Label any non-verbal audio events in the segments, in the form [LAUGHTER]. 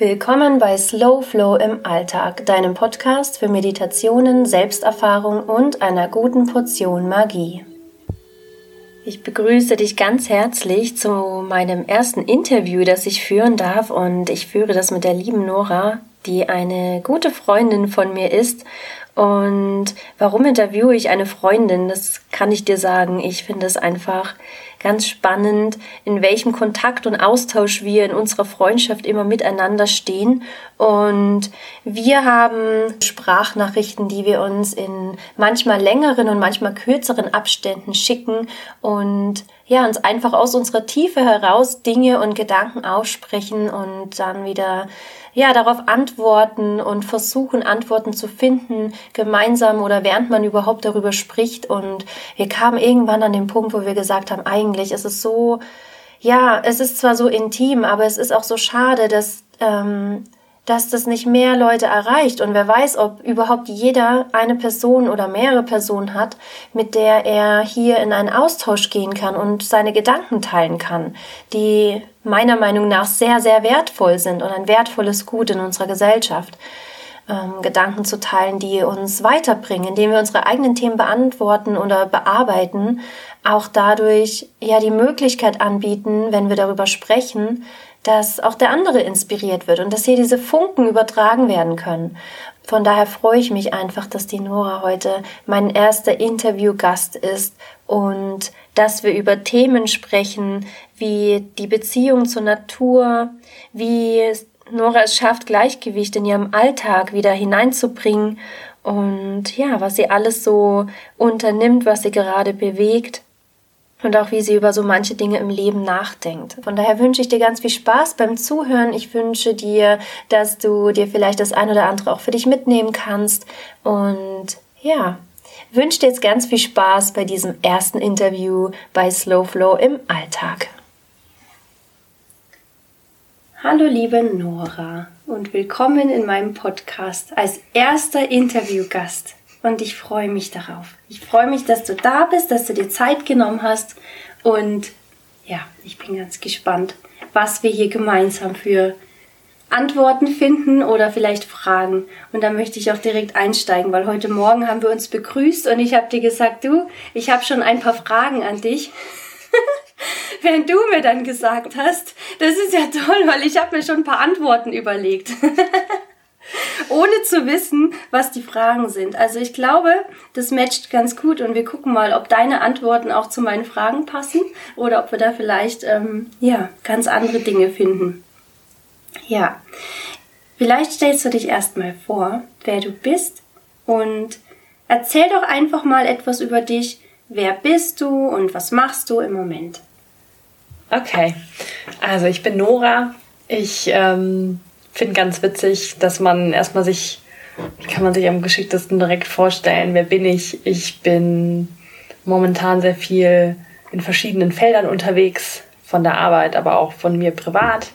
Willkommen bei Slow Flow im Alltag, deinem Podcast für Meditationen, Selbsterfahrung und einer guten Portion Magie. Ich begrüße dich ganz herzlich zu meinem ersten Interview, das ich führen darf und ich führe das mit der lieben Nora, die eine gute Freundin von mir ist und warum interviewe ich eine Freundin? Das kann ich dir sagen. Ich finde es einfach ganz spannend, in welchem Kontakt und Austausch wir in unserer Freundschaft immer miteinander stehen. Und wir haben Sprachnachrichten, die wir uns in manchmal längeren und manchmal kürzeren Abständen schicken und ja, uns einfach aus unserer Tiefe heraus Dinge und Gedanken aussprechen und dann wieder ja, darauf antworten und versuchen, Antworten zu finden, gemeinsam oder während man überhaupt darüber spricht. Und wir kamen irgendwann an den Punkt, wo wir gesagt haben, eigentlich ist es so, ja, es ist zwar so intim, aber es ist auch so schade, dass ähm, dass das nicht mehr Leute erreicht. Und wer weiß, ob überhaupt jeder eine Person oder mehrere Personen hat, mit der er hier in einen Austausch gehen kann und seine Gedanken teilen kann, die meiner Meinung nach sehr, sehr wertvoll sind und ein wertvolles Gut in unserer Gesellschaft. Ähm, Gedanken zu teilen, die uns weiterbringen, indem wir unsere eigenen Themen beantworten oder bearbeiten, auch dadurch ja die Möglichkeit anbieten, wenn wir darüber sprechen, dass auch der andere inspiriert wird und dass hier diese Funken übertragen werden können. Von daher freue ich mich einfach, dass die Nora heute mein erster Interviewgast ist und dass wir über Themen sprechen, wie die Beziehung zur Natur, wie Nora es schafft, Gleichgewicht in ihrem Alltag wieder hineinzubringen und ja, was sie alles so unternimmt, was sie gerade bewegt und auch wie sie über so manche Dinge im Leben nachdenkt. Von daher wünsche ich dir ganz viel Spaß beim Zuhören. Ich wünsche dir, dass du dir vielleicht das ein oder andere auch für dich mitnehmen kannst und ja, wünsche dir jetzt ganz viel Spaß bei diesem ersten Interview bei Slow Flow im Alltag. Hallo liebe Nora und willkommen in meinem Podcast als erster Interviewgast und ich freue mich darauf. Ich freue mich, dass du da bist, dass du dir Zeit genommen hast und ja, ich bin ganz gespannt, was wir hier gemeinsam für Antworten finden oder vielleicht Fragen. Und da möchte ich auch direkt einsteigen, weil heute Morgen haben wir uns begrüßt und ich habe dir gesagt, du, ich habe schon ein paar Fragen an dich. [LAUGHS] Während du mir dann gesagt hast, das ist ja toll, weil ich habe mir schon ein paar Antworten überlegt. [LAUGHS] ohne zu wissen, was die Fragen sind. Also ich glaube, das matcht ganz gut und wir gucken mal, ob deine Antworten auch zu meinen Fragen passen oder ob wir da vielleicht ähm, ja ganz andere Dinge finden. Ja, vielleicht stellst du dich erstmal vor, wer du bist und erzähl doch einfach mal etwas über dich. Wer bist du und was machst du im Moment? Okay, also ich bin Nora. Ich ähm, finde ganz witzig, dass man erstmal sich, wie kann man sich am geschicktesten direkt vorstellen, wer bin ich? Ich bin momentan sehr viel in verschiedenen Feldern unterwegs, von der Arbeit, aber auch von mir privat.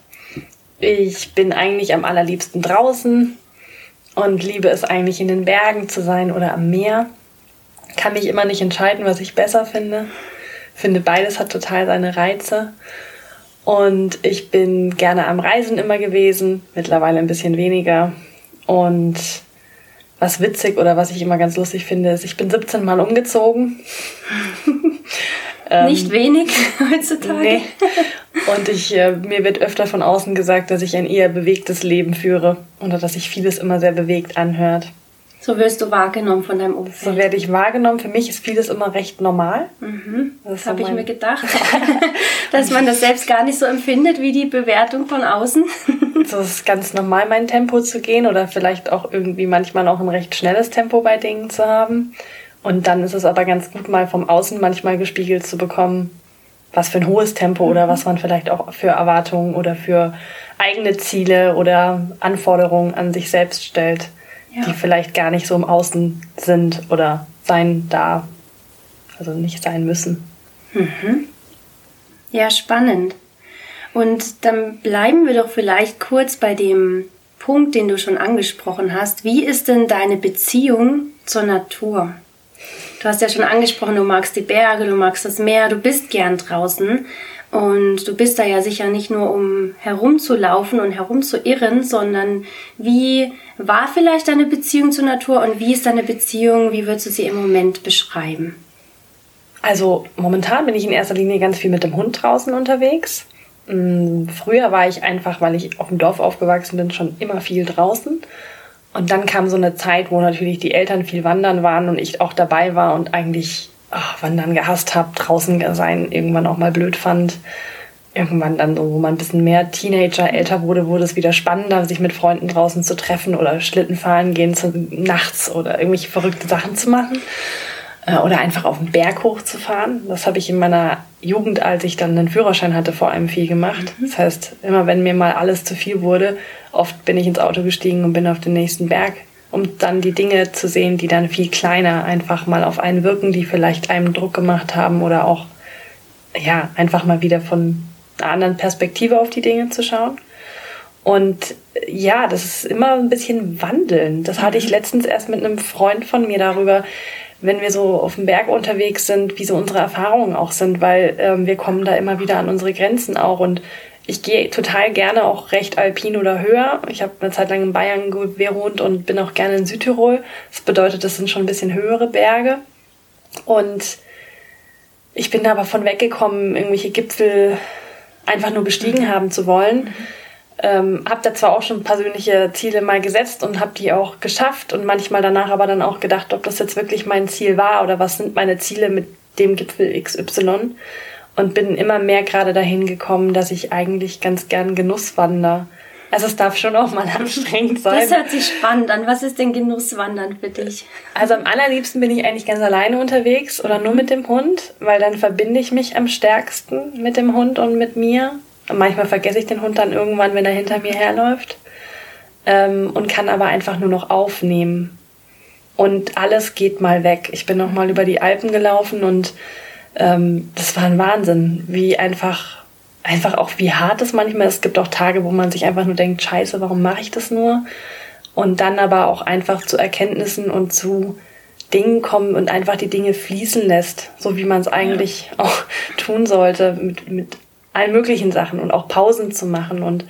Ich bin eigentlich am allerliebsten draußen und liebe es eigentlich in den Bergen zu sein oder am Meer. Kann mich immer nicht entscheiden, was ich besser finde. Finde beides hat total seine Reize. Und ich bin gerne am Reisen immer gewesen, mittlerweile ein bisschen weniger. Und was witzig oder was ich immer ganz lustig finde, ist, ich bin 17 Mal umgezogen. [LAUGHS] Nicht ähm, wenig [LAUGHS] heutzutage. Nee. Und ich, äh, mir wird öfter von außen gesagt, dass ich ein eher bewegtes Leben führe oder dass sich vieles immer sehr bewegt anhört. So wirst du wahrgenommen von deinem Umfeld. So werde ich wahrgenommen. Für mich ist vieles immer recht normal. Mhm. Das, habe ich mir gedacht. [LAUGHS] dass man das selbst gar nicht so empfindet wie die Bewertung von außen. [LAUGHS] so ist ganz normal, mein Tempo zu gehen oder vielleicht auch irgendwie manchmal auch ein recht schnelles Tempo bei Dingen zu haben. Und dann ist es aber ganz gut, mal vom Außen manchmal gespiegelt zu bekommen, was für ein hohes Tempo mhm. oder was man vielleicht auch für Erwartungen oder für eigene Ziele oder Anforderungen an sich selbst stellt ja. die vielleicht gar nicht so im Außen sind oder sein da, also nicht sein müssen. Mhm. Ja, spannend. Und dann bleiben wir doch vielleicht kurz bei dem Punkt, den du schon angesprochen hast. Wie ist denn deine Beziehung zur Natur? Du hast ja schon angesprochen, du magst die Berge, du magst das Meer, du bist gern draußen. Und du bist da ja sicher nicht nur, um herumzulaufen und herumzuirren, sondern wie war vielleicht deine Beziehung zur Natur und wie ist deine Beziehung, wie würdest du sie im Moment beschreiben? Also momentan bin ich in erster Linie ganz viel mit dem Hund draußen unterwegs. Mm, früher war ich einfach, weil ich auf dem Dorf aufgewachsen bin, schon immer viel draußen. Und dann kam so eine Zeit, wo natürlich die Eltern viel wandern waren und ich auch dabei war und eigentlich ach, Wandern gehasst habe, draußen sein irgendwann auch mal blöd fand. Irgendwann dann so, wo man ein bisschen mehr Teenager älter wurde, wurde es wieder spannender, sich mit Freunden draußen zu treffen oder Schlitten fahren gehen zu, nachts oder irgendwelche verrückte Sachen zu machen äh, oder einfach auf den Berg hochzufahren. Das habe ich in meiner Jugend, als ich dann einen Führerschein hatte, vor allem viel gemacht. Mhm. Das heißt, immer wenn mir mal alles zu viel wurde, oft bin ich ins Auto gestiegen und bin auf den nächsten Berg um dann die Dinge zu sehen, die dann viel kleiner einfach mal auf einen wirken, die vielleicht einem Druck gemacht haben oder auch ja, einfach mal wieder von einer anderen Perspektive auf die Dinge zu schauen. Und ja, das ist immer ein bisschen wandeln. Das hatte ich mhm. letztens erst mit einem Freund von mir darüber, wenn wir so auf dem Berg unterwegs sind, wie so unsere Erfahrungen auch sind, weil ähm, wir kommen da immer wieder an unsere Grenzen auch und ich gehe total gerne auch recht alpin oder höher. Ich habe eine Zeit lang in Bayern gewohnt und bin auch gerne in Südtirol. Das bedeutet, das sind schon ein bisschen höhere Berge. Und ich bin aber von weggekommen, irgendwelche Gipfel einfach nur bestiegen mhm. haben zu wollen. Mhm. Ähm, habe da zwar auch schon persönliche Ziele mal gesetzt und habe die auch geschafft und manchmal danach aber dann auch gedacht, ob das jetzt wirklich mein Ziel war oder was sind meine Ziele mit dem Gipfel XY und bin immer mehr gerade dahin gekommen, dass ich eigentlich ganz gern Genusswander. Also es darf schon auch mal [LAUGHS] anstrengend sein. Das hört sich spannend an. Was ist denn Genusswandern für dich? Also am allerliebsten bin ich eigentlich ganz alleine unterwegs oder nur mit dem Hund, weil dann verbinde ich mich am stärksten mit dem Hund und mit mir. Und manchmal vergesse ich den Hund dann irgendwann, wenn er hinter mir herläuft. Ähm, und kann aber einfach nur noch aufnehmen. Und alles geht mal weg. Ich bin noch mal über die Alpen gelaufen und ähm, das war ein Wahnsinn, wie einfach, einfach auch wie hart es manchmal ist. Es gibt auch Tage, wo man sich einfach nur denkt, scheiße, warum mache ich das nur? Und dann aber auch einfach zu Erkenntnissen und zu Dingen kommen und einfach die Dinge fließen lässt, so wie man es eigentlich ja. auch tun sollte, mit, mit allen möglichen Sachen und auch Pausen zu machen und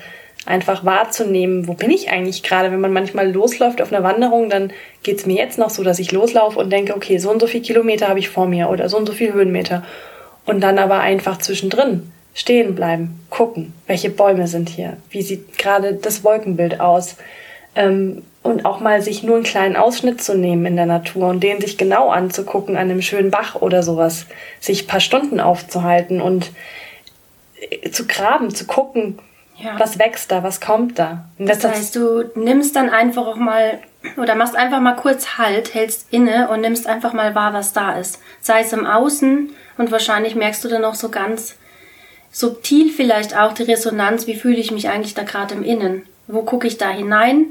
einfach wahrzunehmen, wo bin ich eigentlich gerade. Wenn man manchmal losläuft auf einer Wanderung, dann geht es mir jetzt noch so, dass ich loslaufe und denke, okay, so und so viel Kilometer habe ich vor mir oder so und so viel Höhenmeter. Und dann aber einfach zwischendrin stehen bleiben, gucken, welche Bäume sind hier, wie sieht gerade das Wolkenbild aus. Ähm, und auch mal sich nur einen kleinen Ausschnitt zu nehmen in der Natur und den sich genau anzugucken an einem schönen Bach oder sowas, sich paar Stunden aufzuhalten und äh, zu graben, zu gucken, ja. Was wächst da? Was kommt da? das, das heißt, du nimmst dann einfach auch mal oder machst einfach mal kurz Halt, hältst inne und nimmst einfach mal wahr, was da ist. Sei es im Außen und wahrscheinlich merkst du dann auch so ganz subtil vielleicht auch die Resonanz, wie fühle ich mich eigentlich da gerade im Innen? Wo gucke ich da hinein,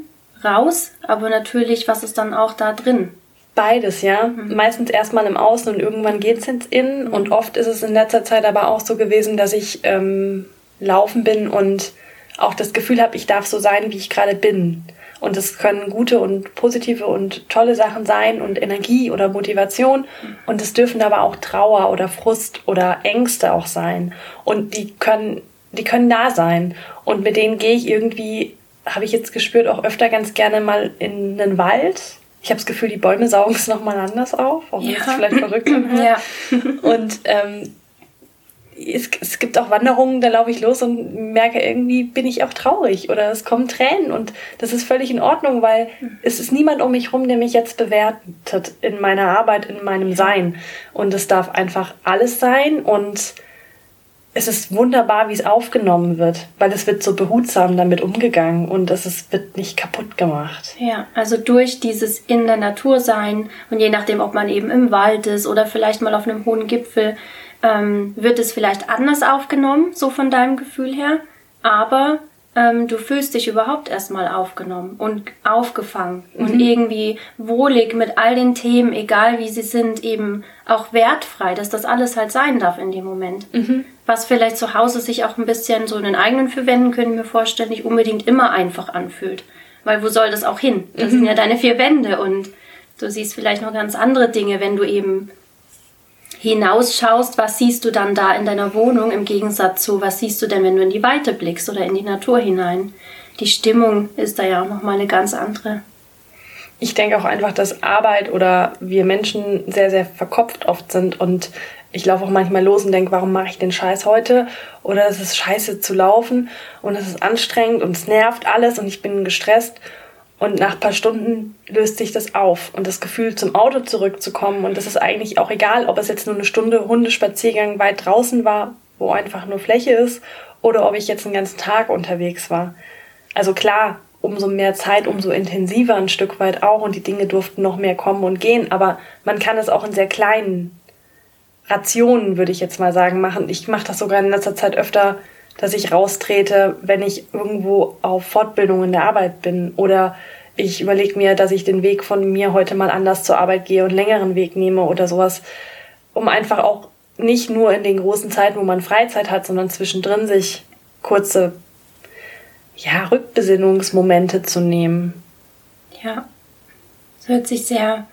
raus, aber natürlich, was ist dann auch da drin? Beides, ja. Mhm. Meistens erstmal im Außen und irgendwann geht's ins Innen. Mhm. Und oft ist es in letzter Zeit aber auch so gewesen, dass ich ähm, laufen bin und auch das Gefühl habe, ich darf so sein, wie ich gerade bin. Und es können gute und positive und tolle Sachen sein und Energie oder Motivation. Und es dürfen aber auch Trauer oder Frust oder Ängste auch sein. Und die können, die können da sein. Und mit denen gehe ich irgendwie, habe ich jetzt gespürt, auch öfter ganz gerne mal in einen Wald. Ich habe das Gefühl, die Bäume [LAUGHS] saugen es nochmal anders auf, auch wenn ja. es vielleicht verrückt [CLEARS THROAT] ist. ja. Und ähm, es, es gibt auch Wanderungen, da laufe ich los und merke, irgendwie bin ich auch traurig oder es kommen Tränen und das ist völlig in Ordnung, weil es ist niemand um mich rum, der mich jetzt bewertet in meiner Arbeit, in meinem Sein. Und es darf einfach alles sein und es ist wunderbar, wie es aufgenommen wird, weil es wird so behutsam damit umgegangen und es ist, wird nicht kaputt gemacht. Ja, also durch dieses in der Natur sein und je nachdem, ob man eben im Wald ist oder vielleicht mal auf einem hohen Gipfel, ähm, wird es vielleicht anders aufgenommen, so von deinem Gefühl her, aber ähm, du fühlst dich überhaupt erstmal aufgenommen und aufgefangen mhm. und irgendwie wohlig mit all den Themen, egal wie sie sind, eben auch wertfrei, dass das alles halt sein darf in dem Moment. Mhm. Was vielleicht zu Hause sich auch ein bisschen so in den eigenen vier Wänden, können wir vorstellen, nicht unbedingt immer einfach anfühlt. Weil wo soll das auch hin? Das mhm. sind ja deine vier Wände und du siehst vielleicht noch ganz andere Dinge, wenn du eben hinausschaust, was siehst du dann da in deiner Wohnung im Gegensatz zu, was siehst du denn, wenn du in die Weite blickst oder in die Natur hinein? Die Stimmung ist da ja auch nochmal eine ganz andere. Ich denke auch einfach, dass Arbeit oder wir Menschen sehr, sehr verkopft oft sind und ich laufe auch manchmal los und denke, warum mache ich den Scheiß heute? Oder es ist scheiße zu laufen und es ist anstrengend und es nervt alles und ich bin gestresst. Und nach ein paar Stunden löst sich das auf. Und das Gefühl, zum Auto zurückzukommen, und das ist eigentlich auch egal, ob es jetzt nur eine Stunde Hundespaziergang weit draußen war, wo einfach nur Fläche ist, oder ob ich jetzt einen ganzen Tag unterwegs war. Also klar, umso mehr Zeit, umso intensiver ein Stück weit auch, und die Dinge durften noch mehr kommen und gehen, aber man kann es auch in sehr kleinen Rationen, würde ich jetzt mal sagen, machen. Ich mache das sogar in letzter Zeit öfter, dass ich raustrete, wenn ich irgendwo auf Fortbildung in der Arbeit bin. Oder ich überlege mir, dass ich den Weg von mir heute mal anders zur Arbeit gehe und längeren Weg nehme oder sowas, um einfach auch nicht nur in den großen Zeiten, wo man Freizeit hat, sondern zwischendrin sich kurze ja, Rückbesinnungsmomente zu nehmen. Ja, es hört sich sehr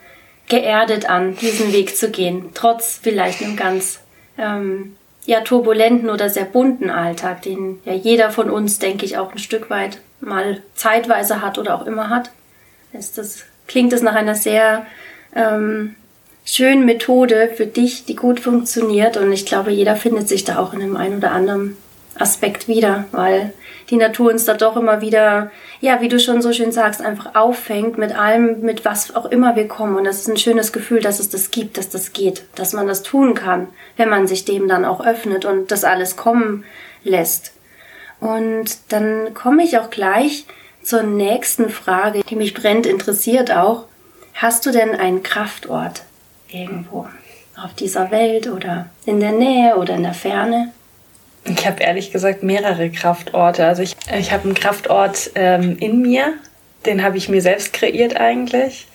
geerdet an, diesen Weg zu gehen, trotz vielleicht einem ganz ähm, ja, turbulenten oder sehr bunten Alltag, den ja jeder von uns, denke ich, auch ein Stück weit mal zeitweise hat oder auch immer hat. Ist das, klingt es nach einer sehr ähm, schönen Methode für dich, die gut funktioniert und ich glaube, jeder findet sich da auch in einem ein oder anderen Aspekt wieder, weil die Natur uns da doch immer wieder, ja, wie du schon so schön sagst, einfach auffängt mit allem, mit was auch immer wir kommen. Und das ist ein schönes Gefühl, dass es das gibt, dass das geht, dass man das tun kann, wenn man sich dem dann auch öffnet und das alles kommen lässt. Und dann komme ich auch gleich zur nächsten Frage, die mich brennt interessiert auch. Hast du denn einen Kraftort irgendwo auf dieser Welt oder in der Nähe oder in der Ferne? Ich habe ehrlich gesagt mehrere Kraftorte. Also ich, ich habe einen Kraftort ähm, in mir, den habe ich mir selbst kreiert eigentlich.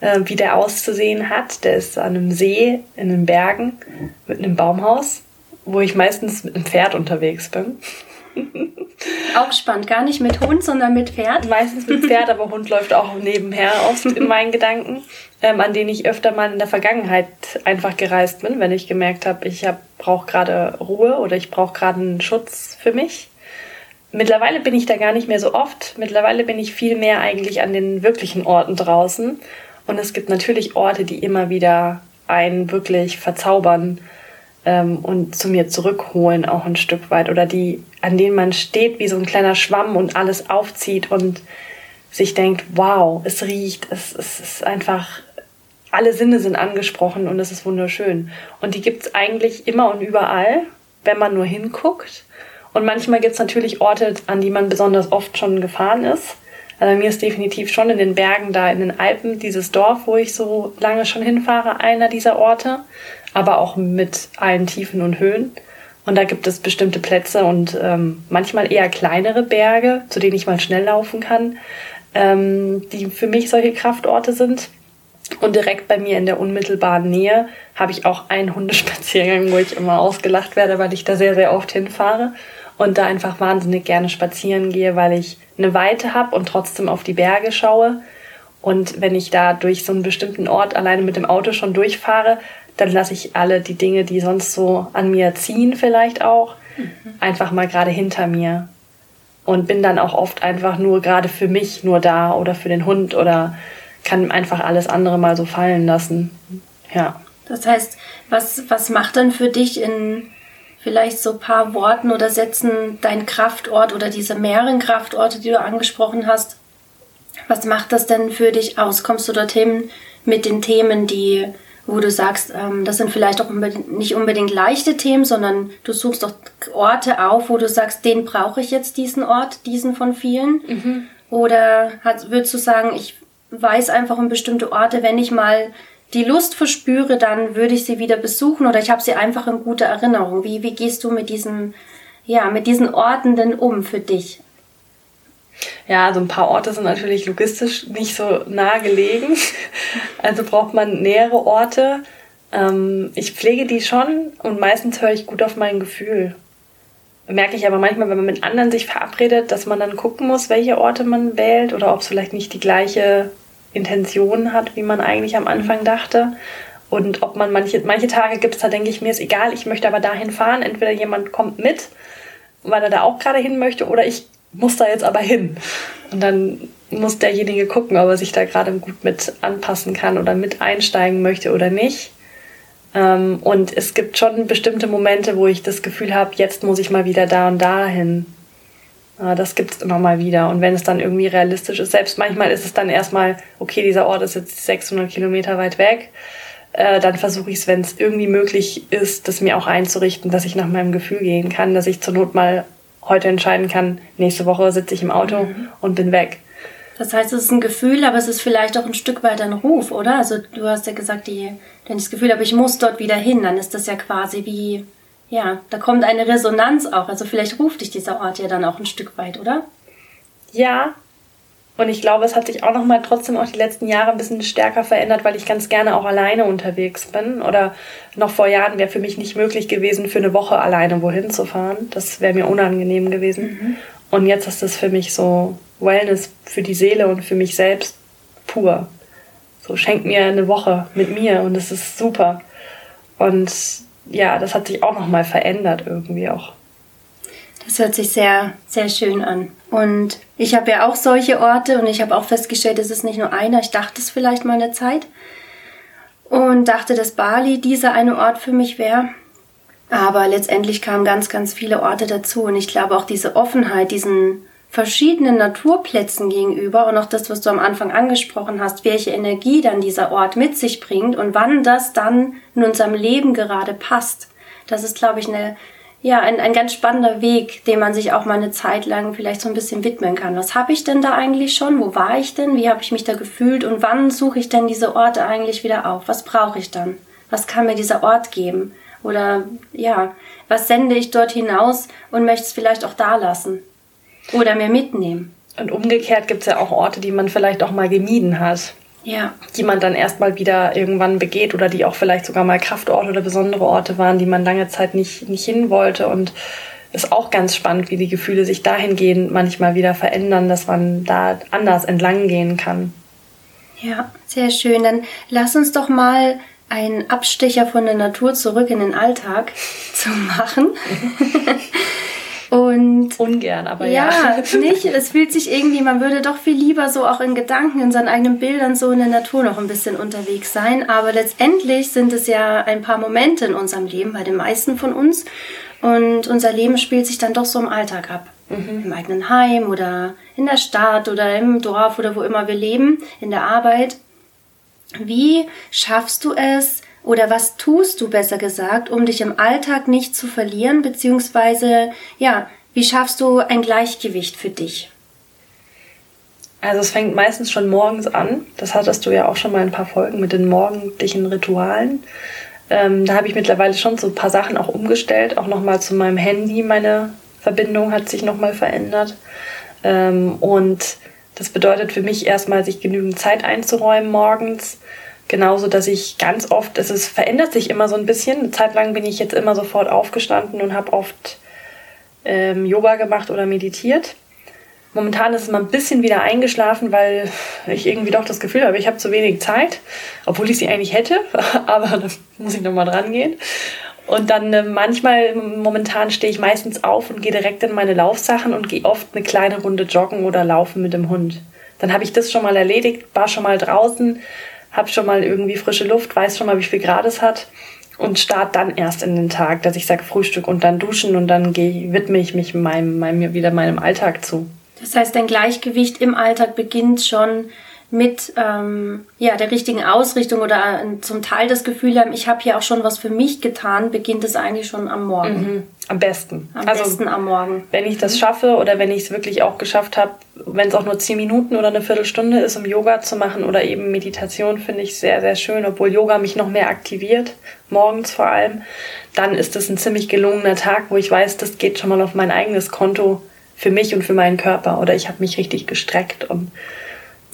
Äh, wie der auszusehen hat, der ist an einem See in den Bergen mit einem Baumhaus, wo ich meistens mit einem Pferd unterwegs bin. Auch spannend, gar nicht mit Hund, sondern mit Pferd. Meistens mit Pferd, aber Hund läuft auch nebenher oft in meinen Gedanken, ähm, an denen ich öfter mal in der Vergangenheit einfach gereist bin, wenn ich gemerkt habe, ich hab, brauche gerade Ruhe oder ich brauche gerade einen Schutz für mich. Mittlerweile bin ich da gar nicht mehr so oft. Mittlerweile bin ich viel mehr eigentlich an den wirklichen Orten draußen. Und es gibt natürlich Orte, die immer wieder einen wirklich verzaubern ähm, und zu mir zurückholen auch ein Stück weit oder die, an denen man steht wie so ein kleiner Schwamm und alles aufzieht und sich denkt, wow, es riecht, es, es ist einfach, alle Sinne sind angesprochen und es ist wunderschön. Und die gibt's eigentlich immer und überall, wenn man nur hinguckt. Und manchmal gibt's natürlich Orte, an die man besonders oft schon gefahren ist. Also mir ist definitiv schon in den Bergen da in den Alpen dieses Dorf, wo ich so lange schon hinfahre, einer dieser Orte aber auch mit allen Tiefen und Höhen. Und da gibt es bestimmte Plätze und ähm, manchmal eher kleinere Berge, zu denen ich mal schnell laufen kann, ähm, die für mich solche Kraftorte sind. Und direkt bei mir in der unmittelbaren Nähe habe ich auch einen Hundespaziergang, wo ich immer ausgelacht werde, weil ich da sehr, sehr oft hinfahre und da einfach wahnsinnig gerne spazieren gehe, weil ich eine Weite habe und trotzdem auf die Berge schaue. Und wenn ich da durch so einen bestimmten Ort alleine mit dem Auto schon durchfahre, dann lasse ich alle die Dinge, die sonst so an mir ziehen, vielleicht auch, mhm. einfach mal gerade hinter mir. Und bin dann auch oft einfach nur gerade für mich nur da oder für den Hund oder kann einfach alles andere mal so fallen lassen. Ja. Das heißt, was, was macht dann für dich in vielleicht so paar Worten oder Sätzen dein Kraftort oder diese mehreren Kraftorte, die du angesprochen hast? Was macht das denn für dich aus? Kommst du dorthin mit den Themen, die wo du sagst, ähm, das sind vielleicht auch unbedingt, nicht unbedingt leichte Themen, sondern du suchst doch Orte auf, wo du sagst, den brauche ich jetzt, diesen Ort, diesen von vielen? Mhm. Oder hat, würdest du sagen, ich weiß einfach um bestimmte Orte, wenn ich mal die Lust verspüre, dann würde ich sie wieder besuchen oder ich habe sie einfach in guter Erinnerung. Wie, wie gehst du mit diesen, ja, mit diesen Orten denn um für dich? Ja, also ein paar Orte sind natürlich logistisch nicht so nah gelegen. [LAUGHS] Also braucht man nähere Orte. Ähm, ich pflege die schon und meistens höre ich gut auf mein Gefühl. Merke ich aber manchmal, wenn man mit anderen sich verabredet, dass man dann gucken muss, welche Orte man wählt oder ob es vielleicht nicht die gleiche Intention hat, wie man eigentlich am Anfang dachte. Und ob man manche, manche Tage gibt es, da denke ich mir, ist egal, ich möchte aber dahin fahren. Entweder jemand kommt mit, weil er da auch gerade hin möchte, oder ich muss da jetzt aber hin. Und dann muss derjenige gucken, ob er sich da gerade gut mit anpassen kann oder mit einsteigen möchte oder nicht. Ähm, und es gibt schon bestimmte Momente, wo ich das Gefühl habe, jetzt muss ich mal wieder da und da hin. Das gibt es immer mal wieder. Und wenn es dann irgendwie realistisch ist, selbst manchmal ist es dann erstmal, okay, dieser Ort ist jetzt 600 Kilometer weit weg, äh, dann versuche ich es, wenn es irgendwie möglich ist, das mir auch einzurichten, dass ich nach meinem Gefühl gehen kann, dass ich zur Not mal heute entscheiden kann, nächste Woche sitze ich im Auto mhm. und bin weg. Das heißt, es ist ein Gefühl, aber es ist vielleicht auch ein Stück weit ein Ruf, oder? Also du hast ja gesagt, die, denn das Gefühl, aber ich muss dort wieder hin, dann ist das ja quasi wie, ja, da kommt eine Resonanz auch. Also vielleicht ruft dich dieser Ort ja dann auch ein Stück weit, oder? Ja. Und ich glaube, es hat sich auch noch mal trotzdem auch die letzten Jahre ein bisschen stärker verändert, weil ich ganz gerne auch alleine unterwegs bin. Oder noch vor Jahren wäre für mich nicht möglich gewesen, für eine Woche alleine wohin zu fahren. Das wäre mir unangenehm gewesen. Mhm. Und jetzt ist das für mich so Wellness für die Seele und für mich selbst pur. So schenkt mir eine Woche mit mir und es ist super. Und ja, das hat sich auch nochmal verändert irgendwie auch. Das hört sich sehr, sehr schön an. Und ich habe ja auch solche Orte und ich habe auch festgestellt, es ist nicht nur einer. Ich dachte es vielleicht mal eine Zeit und dachte, dass Bali dieser eine Ort für mich wäre. Aber letztendlich kamen ganz, ganz viele Orte dazu und ich glaube auch diese Offenheit, diesen verschiedenen Naturplätzen gegenüber und auch das, was du am Anfang angesprochen hast, welche Energie dann dieser Ort mit sich bringt und wann das dann in unserem Leben gerade passt. Das ist, glaube ich, eine, ja, ein, ein ganz spannender Weg, dem man sich auch mal eine Zeit lang vielleicht so ein bisschen widmen kann. Was habe ich denn da eigentlich schon? Wo war ich denn? Wie habe ich mich da gefühlt? Und wann suche ich denn diese Orte eigentlich wieder auf? Was brauche ich dann? Was kann mir dieser Ort geben? Oder ja, was sende ich dort hinaus und möchte es vielleicht auch da lassen? Oder mehr mitnehmen. Und umgekehrt gibt es ja auch Orte, die man vielleicht auch mal gemieden hat. Ja. Die man dann erstmal wieder irgendwann begeht oder die auch vielleicht sogar mal Kraftorte oder besondere Orte waren, die man lange Zeit nicht, nicht hin wollte. Und ist auch ganz spannend, wie die Gefühle sich dahingehend manchmal wieder verändern, dass man da anders entlang gehen kann. Ja, sehr schön. Dann lass uns doch mal einen Abstecher von der Natur zurück in den Alltag [LAUGHS] zu machen. [LAUGHS] Und ungern, aber ja. Ja, [LAUGHS] nicht. Es fühlt sich irgendwie, man würde doch viel lieber so auch in Gedanken, in seinen eigenen Bildern so in der Natur noch ein bisschen unterwegs sein. Aber letztendlich sind es ja ein paar Momente in unserem Leben, bei den meisten von uns. Und unser Leben spielt sich dann doch so im Alltag ab. Mhm. Im eigenen Heim oder in der Stadt oder im Dorf oder wo immer wir leben, in der Arbeit. Wie schaffst du es, oder was tust du besser gesagt, um dich im Alltag nicht zu verlieren, beziehungsweise, ja, wie schaffst du ein Gleichgewicht für dich? Also es fängt meistens schon morgens an. Das hattest du ja auch schon mal ein paar Folgen mit den morgendlichen Ritualen. Ähm, da habe ich mittlerweile schon so ein paar Sachen auch umgestellt, auch nochmal zu meinem Handy. Meine Verbindung hat sich nochmal verändert. Ähm, und das bedeutet für mich erstmal, sich genügend Zeit einzuräumen morgens Genauso, dass ich ganz oft, es ist, verändert sich immer so ein bisschen. Eine Zeit lang bin ich jetzt immer sofort aufgestanden und habe oft ähm, Yoga gemacht oder meditiert. Momentan ist es mal ein bisschen wieder eingeschlafen, weil ich irgendwie doch das Gefühl habe, ich habe zu wenig Zeit, obwohl ich sie eigentlich hätte, [LAUGHS] aber da muss ich nochmal dran gehen. Und dann äh, manchmal, momentan stehe ich meistens auf und gehe direkt in meine Laufsachen und gehe oft eine kleine Runde joggen oder laufen mit dem Hund. Dann habe ich das schon mal erledigt, war schon mal draußen, habe schon mal irgendwie frische Luft, weiß schon mal, wie viel Grad es hat und starte dann erst in den Tag, dass ich sage Frühstück und dann duschen und dann gehe, widme ich mich meinem, meinem, wieder meinem Alltag zu. Das heißt, dein Gleichgewicht im Alltag beginnt schon mit ähm, ja, der richtigen Ausrichtung oder äh, zum Teil das Gefühl haben, ich habe hier auch schon was für mich getan, beginnt es eigentlich schon am Morgen. Mhm. Am besten. Am also, besten am Morgen. Wenn ich das mhm. schaffe oder wenn ich es wirklich auch geschafft habe, wenn es auch nur zehn Minuten oder eine Viertelstunde ist, um Yoga zu machen oder eben Meditation, finde ich sehr, sehr schön, obwohl Yoga mich noch mehr aktiviert, morgens vor allem, dann ist es ein ziemlich gelungener Tag, wo ich weiß, das geht schon mal auf mein eigenes Konto für mich und für meinen Körper oder ich habe mich richtig gestreckt und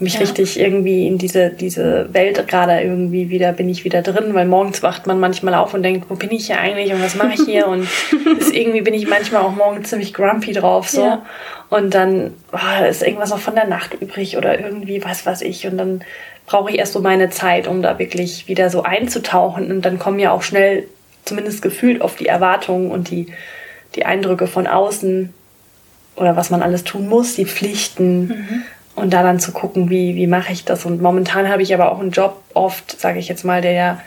mich ja. richtig irgendwie in diese, diese Welt gerade irgendwie wieder, bin ich wieder drin, weil morgens wacht man manchmal auf und denkt, wo bin ich hier eigentlich und was mache ich hier? und [LAUGHS] ist, irgendwie bin ich manchmal auch morgens ziemlich grumpy drauf, so. Ja. Und dann oh, ist irgendwas noch von der Nacht übrig oder irgendwie was weiß ich. Und dann brauche ich erst so meine Zeit, um da wirklich wieder so einzutauchen. Und dann kommen ja auch schnell, zumindest gefühlt, auf die Erwartungen und die, die Eindrücke von außen oder was man alles tun muss, die Pflichten. Mhm und da dann zu gucken, wie, wie mache ich das. Und momentan habe ich aber auch einen Job oft, sage ich jetzt mal, der ja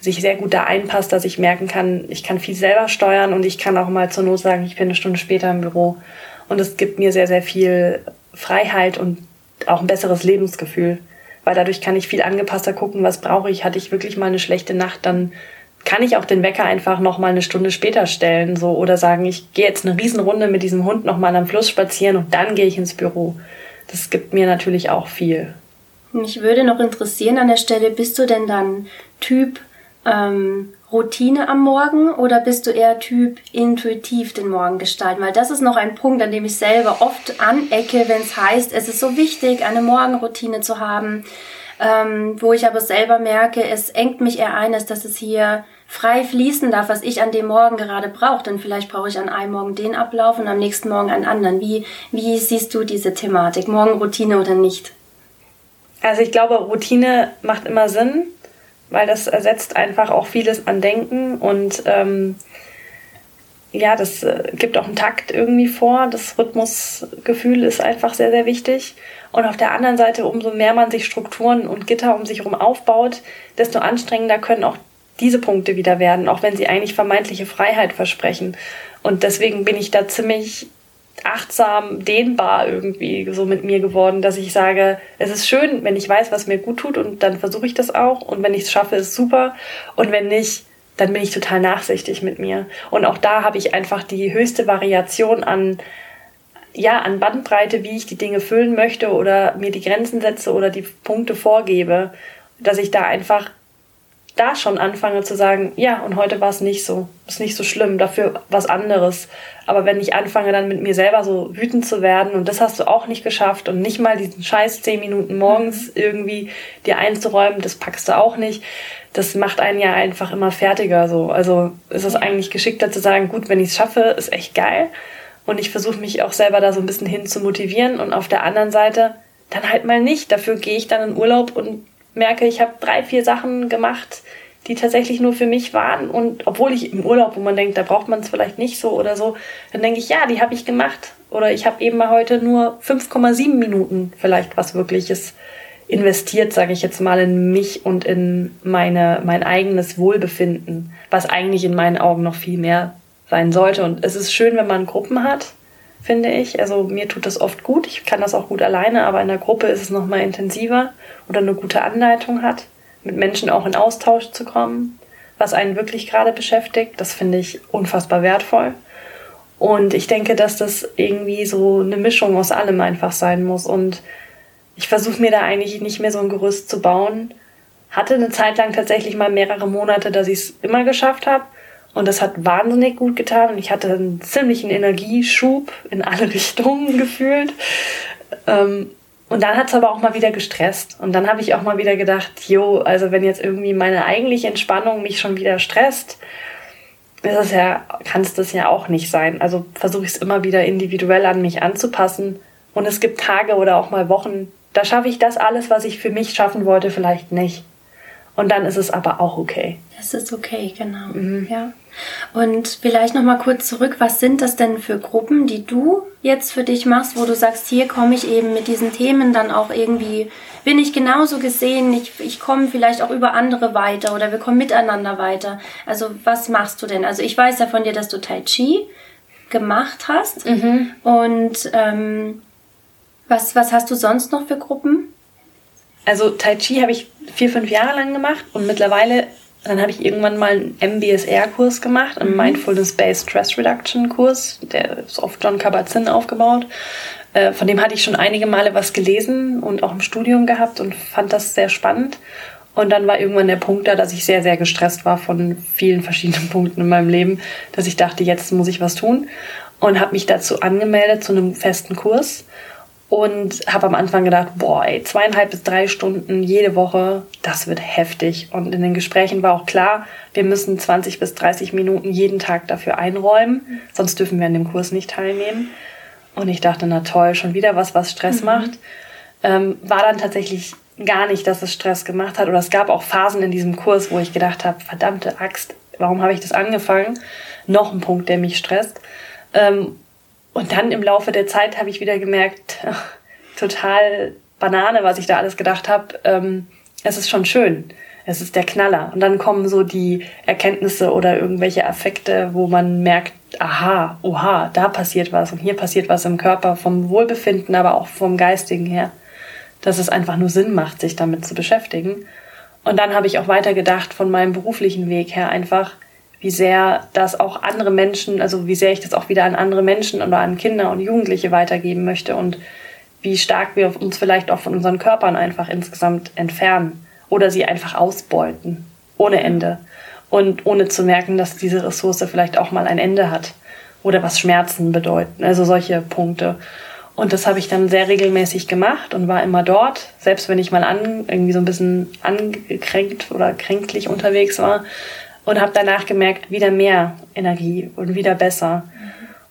sich sehr gut da einpasst, dass ich merken kann, ich kann viel selber steuern und ich kann auch mal zur Not sagen, ich bin eine Stunde später im Büro. Und es gibt mir sehr, sehr viel Freiheit und auch ein besseres Lebensgefühl. Weil dadurch kann ich viel angepasster gucken, was brauche ich. Hatte ich wirklich mal eine schlechte Nacht, dann kann ich auch den Wecker einfach noch mal eine Stunde später stellen, so oder sagen, ich gehe jetzt eine Riesenrunde mit diesem Hund noch mal am Fluss spazieren und dann gehe ich ins Büro das gibt mir natürlich auch viel. Mich würde noch interessieren an der Stelle, bist du denn dann Typ ähm, Routine am Morgen oder bist du eher Typ intuitiv den Morgen gestalten? Weil das ist noch ein Punkt, an dem ich selber oft anecke, wenn es heißt, es ist so wichtig, eine Morgenroutine zu haben, ähm, wo ich aber selber merke, es engt mich eher ein, dass es hier frei fließen darf, was ich an dem Morgen gerade brauche. Denn vielleicht brauche ich an einem Morgen den Ablauf und am nächsten Morgen einen anderen. Wie, wie siehst du diese Thematik? Morgenroutine oder nicht? Also ich glaube, Routine macht immer Sinn, weil das ersetzt einfach auch vieles an Denken und ähm, ja, das äh, gibt auch einen Takt irgendwie vor. Das Rhythmusgefühl ist einfach sehr, sehr wichtig. Und auf der anderen Seite, umso mehr man sich Strukturen und Gitter um sich herum aufbaut, desto anstrengender können auch diese Punkte wieder werden, auch wenn sie eigentlich vermeintliche Freiheit versprechen. Und deswegen bin ich da ziemlich achtsam, dehnbar irgendwie so mit mir geworden, dass ich sage, es ist schön, wenn ich weiß, was mir gut tut und dann versuche ich das auch und wenn ich es schaffe, ist super und wenn nicht, dann bin ich total nachsichtig mit mir. Und auch da habe ich einfach die höchste Variation an ja, an Bandbreite, wie ich die Dinge füllen möchte oder mir die Grenzen setze oder die Punkte vorgebe, dass ich da einfach da schon anfange zu sagen, ja, und heute war es nicht so, ist nicht so schlimm, dafür was anderes. Aber wenn ich anfange dann mit mir selber so wütend zu werden und das hast du auch nicht geschafft und nicht mal diesen scheiß zehn Minuten morgens mhm. irgendwie dir einzuräumen, das packst du auch nicht. Das macht einen ja einfach immer fertiger so. Also ist es eigentlich geschickter zu sagen, gut, wenn ich es schaffe, ist echt geil. Und ich versuche mich auch selber da so ein bisschen hin zu motivieren und auf der anderen Seite dann halt mal nicht. Dafür gehe ich dann in Urlaub und merke, ich habe drei, vier Sachen gemacht, die tatsächlich nur für mich waren. Und obwohl ich im Urlaub, wo man denkt, da braucht man es vielleicht nicht so oder so, dann denke ich, ja, die habe ich gemacht. Oder ich habe eben mal heute nur 5,7 Minuten vielleicht was Wirkliches investiert, sage ich jetzt mal, in mich und in meine, mein eigenes Wohlbefinden, was eigentlich in meinen Augen noch viel mehr sein sollte. Und es ist schön, wenn man Gruppen hat, finde ich. Also mir tut das oft gut. Ich kann das auch gut alleine, aber in der Gruppe ist es noch mal intensiver oder eine gute Anleitung hat mit Menschen auch in Austausch zu kommen, was einen wirklich gerade beschäftigt. Das finde ich unfassbar wertvoll. Und ich denke, dass das irgendwie so eine Mischung aus allem einfach sein muss. Und ich versuche mir da eigentlich nicht mehr so ein Gerüst zu bauen. Hatte eine Zeit lang tatsächlich mal mehrere Monate, dass ich es immer geschafft habe. Und das hat wahnsinnig gut getan. Und ich hatte einen ziemlichen Energieschub in alle [LAUGHS] Richtungen gefühlt. Ähm, und dann hat es aber auch mal wieder gestresst. Und dann habe ich auch mal wieder gedacht, jo, also wenn jetzt irgendwie meine eigentliche Entspannung mich schon wieder stresst, ist es ja, kann es das ja auch nicht sein. Also versuche ich es immer wieder individuell an mich anzupassen. Und es gibt Tage oder auch mal Wochen, da schaffe ich das alles, was ich für mich schaffen wollte, vielleicht nicht. Und dann ist es aber auch okay. Es ist okay, genau. Mhm. Ja. Und vielleicht noch mal kurz zurück, was sind das denn für Gruppen, die du jetzt für dich machst, wo du sagst, hier komme ich eben mit diesen Themen dann auch irgendwie, bin ich genauso gesehen, ich, ich komme vielleicht auch über andere weiter oder wir kommen miteinander weiter. Also was machst du denn? Also ich weiß ja von dir, dass du Tai Chi gemacht hast mhm. und ähm, was, was hast du sonst noch für Gruppen? Also Tai Chi habe ich vier, fünf Jahre lang gemacht und mittlerweile dann habe ich irgendwann mal einen MBSR-Kurs gemacht, einen mhm. Mindfulness-Based Stress Reduction-Kurs. Der ist auf John Kabat-Zinn aufgebaut. Äh, von dem hatte ich schon einige Male was gelesen und auch im Studium gehabt und fand das sehr spannend. Und dann war irgendwann der Punkt da, dass ich sehr, sehr gestresst war von vielen verschiedenen [LAUGHS] Punkten in meinem Leben, dass ich dachte, jetzt muss ich was tun. Und habe mich dazu angemeldet zu einem festen Kurs und habe am Anfang gedacht, boah, ey, zweieinhalb bis drei Stunden jede Woche, das wird heftig. Und in den Gesprächen war auch klar, wir müssen 20 bis 30 Minuten jeden Tag dafür einräumen, sonst dürfen wir an dem Kurs nicht teilnehmen. Und ich dachte, na toll, schon wieder was, was Stress mhm. macht. Ähm, war dann tatsächlich gar nicht, dass es Stress gemacht hat. Oder es gab auch Phasen in diesem Kurs, wo ich gedacht habe, verdammte Axt, warum habe ich das angefangen? Noch ein Punkt, der mich stresst. Ähm, und dann im Laufe der Zeit habe ich wieder gemerkt, total Banane, was ich da alles gedacht habe. Ähm, es ist schon schön. Es ist der Knaller. Und dann kommen so die Erkenntnisse oder irgendwelche Affekte, wo man merkt, aha, oha, da passiert was und hier passiert was im Körper, vom Wohlbefinden, aber auch vom Geistigen her. Dass es einfach nur Sinn macht, sich damit zu beschäftigen. Und dann habe ich auch weitergedacht von meinem beruflichen Weg her einfach, wie sehr das auch andere Menschen, also wie sehr ich das auch wieder an andere Menschen oder an Kinder und Jugendliche weitergeben möchte und wie stark wir uns vielleicht auch von unseren Körpern einfach insgesamt entfernen oder sie einfach ausbeuten, ohne Ende und ohne zu merken, dass diese Ressource vielleicht auch mal ein Ende hat oder was Schmerzen bedeuten, also solche Punkte. Und das habe ich dann sehr regelmäßig gemacht und war immer dort, selbst wenn ich mal an, irgendwie so ein bisschen angekränkt oder kränklich unterwegs war, und habe danach gemerkt, wieder mehr Energie und wieder besser.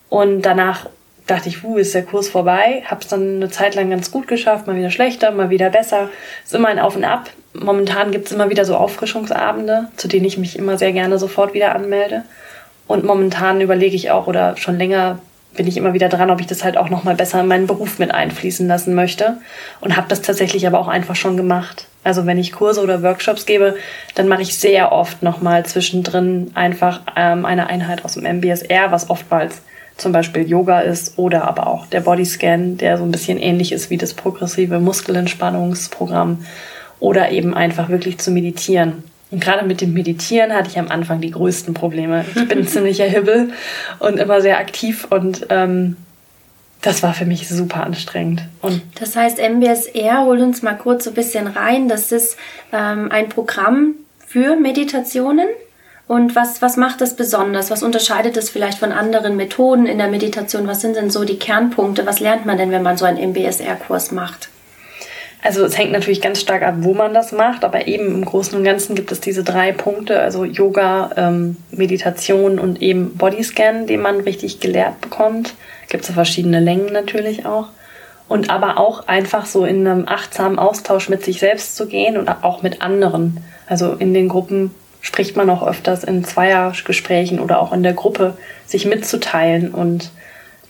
Und danach dachte ich, wuh, ist der Kurs vorbei. Habe es dann eine Zeit lang ganz gut geschafft, mal wieder schlechter, mal wieder besser. Ist immer ein Auf und Ab. Momentan gibt es immer wieder so Auffrischungsabende, zu denen ich mich immer sehr gerne sofort wieder anmelde. Und momentan überlege ich auch, oder schon länger bin ich immer wieder dran, ob ich das halt auch noch mal besser in meinen Beruf mit einfließen lassen möchte. Und habe das tatsächlich aber auch einfach schon gemacht. Also wenn ich Kurse oder Workshops gebe, dann mache ich sehr oft nochmal zwischendrin einfach ähm, eine Einheit aus dem MBSR, was oftmals zum Beispiel Yoga ist oder aber auch der Bodyscan, der so ein bisschen ähnlich ist wie das progressive Muskelentspannungsprogramm oder eben einfach wirklich zu meditieren. Und gerade mit dem Meditieren hatte ich am Anfang die größten Probleme. Ich bin [LAUGHS] ziemlicher Hibbel und immer sehr aktiv und ähm, das war für mich super anstrengend. Und das heißt, MBSR, hol uns mal kurz so ein bisschen rein. Das ist ähm, ein Programm für Meditationen. Und was, was macht das besonders? Was unterscheidet es vielleicht von anderen Methoden in der Meditation? Was sind denn so die Kernpunkte? Was lernt man denn, wenn man so einen MBSR-Kurs macht? Also es hängt natürlich ganz stark ab, wo man das macht, aber eben im Großen und Ganzen gibt es diese drei Punkte, also Yoga, ähm, Meditation und eben Bodyscan, den man richtig gelehrt bekommt. Gibt es verschiedene Längen natürlich auch. Und aber auch einfach so in einem achtsamen Austausch mit sich selbst zu gehen und auch mit anderen. Also in den Gruppen spricht man auch öfters in Zweiergesprächen oder auch in der Gruppe, sich mitzuteilen und